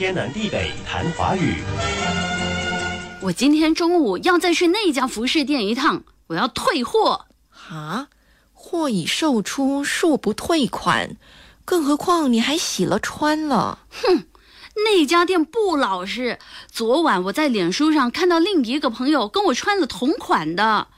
天南地北谈华语。我今天中午要再去那家服饰店一趟，我要退货。啊，货已售出，恕不退款。更何况你还洗了穿了。哼，那家店不老实。昨晚我在脸书上看到另一个朋友跟我穿了同款的，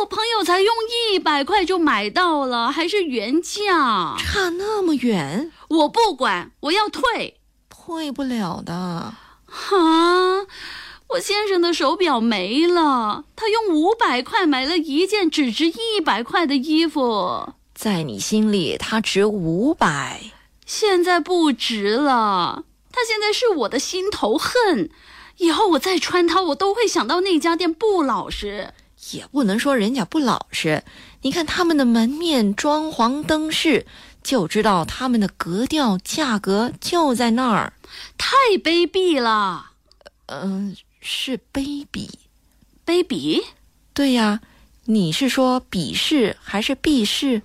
我朋友才用一百块就买到了，还是原价，差那么远。我不管，我要退，退不了的。啊。我先生的手表没了，他用五百块买了一件只值一百块的衣服，在你心里他值五百，现在不值了。他现在是我的心头恨，以后我再穿它，我都会想到那家店不老实。也不能说人家不老实，你看他们的门面、装潢、灯饰，就知道他们的格调、价格就在那儿。太卑鄙了，嗯。是卑鄙，卑鄙，对呀，你是说鄙视还是鄙视？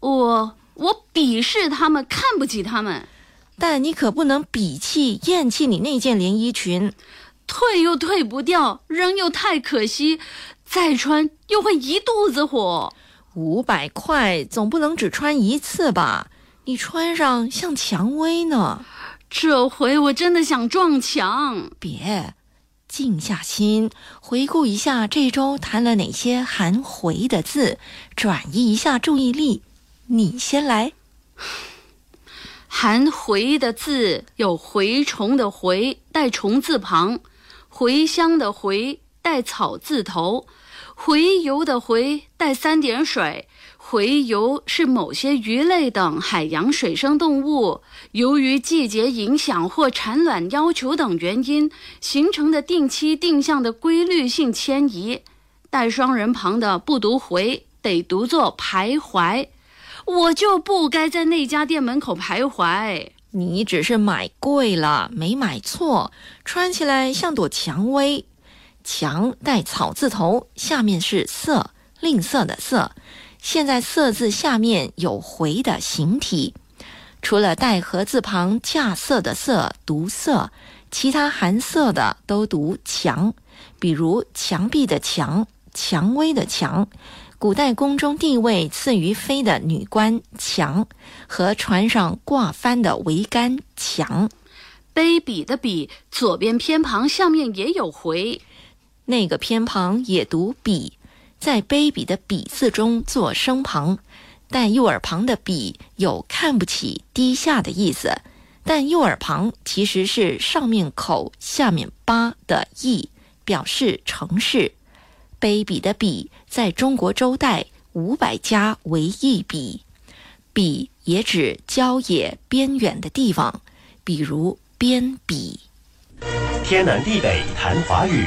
我我鄙视他们，看不起他们。但你可不能鄙弃、厌弃你那件连衣裙，退又退不掉，扔又太可惜，再穿又会一肚子火。五百块总不能只穿一次吧？你穿上像蔷薇呢。这回我真的想撞墙，别。静下心，回顾一下这周谈了哪些含“回”的字，转移一下注意力。你先来。含“回”的字有蛔虫的“蛔”带虫字旁，茴香的“茴”带草字头，洄游的“洄”带三点水。洄游是某些鱼类等海洋水生动物由于季节影响或产卵要求等原因形成的定期定向的规律性迁移。带双人旁的不读回，得读作徘徊。我就不该在那家店门口徘徊。你只是买贵了，没买错。穿起来像朵蔷薇，墙带草字头，下面是色，吝啬的色。现在“色”字下面有“回”的形体，除了带“禾”字旁架色的“色”读“色”，其他含“色”的都读“墙”。比如墙壁的“墙”、蔷薇的“蔷”，古代宫中地位次于妃的女官“墙”和船上挂帆的桅杆“墙”。卑鄙的“鄙”左边偏旁下面也有“回”，那个偏旁也读“鄙”。在卑鄙的“鄙”字中做声旁，但右耳旁的“鄙”有看不起、低下的意思，但右耳旁其实是上面口、下面八的意，表示城市。卑鄙的“鄙”在中国周代五百家为一笔，“鄙”也指郊野边远的地方，比如边鄙。天南地北谈华语。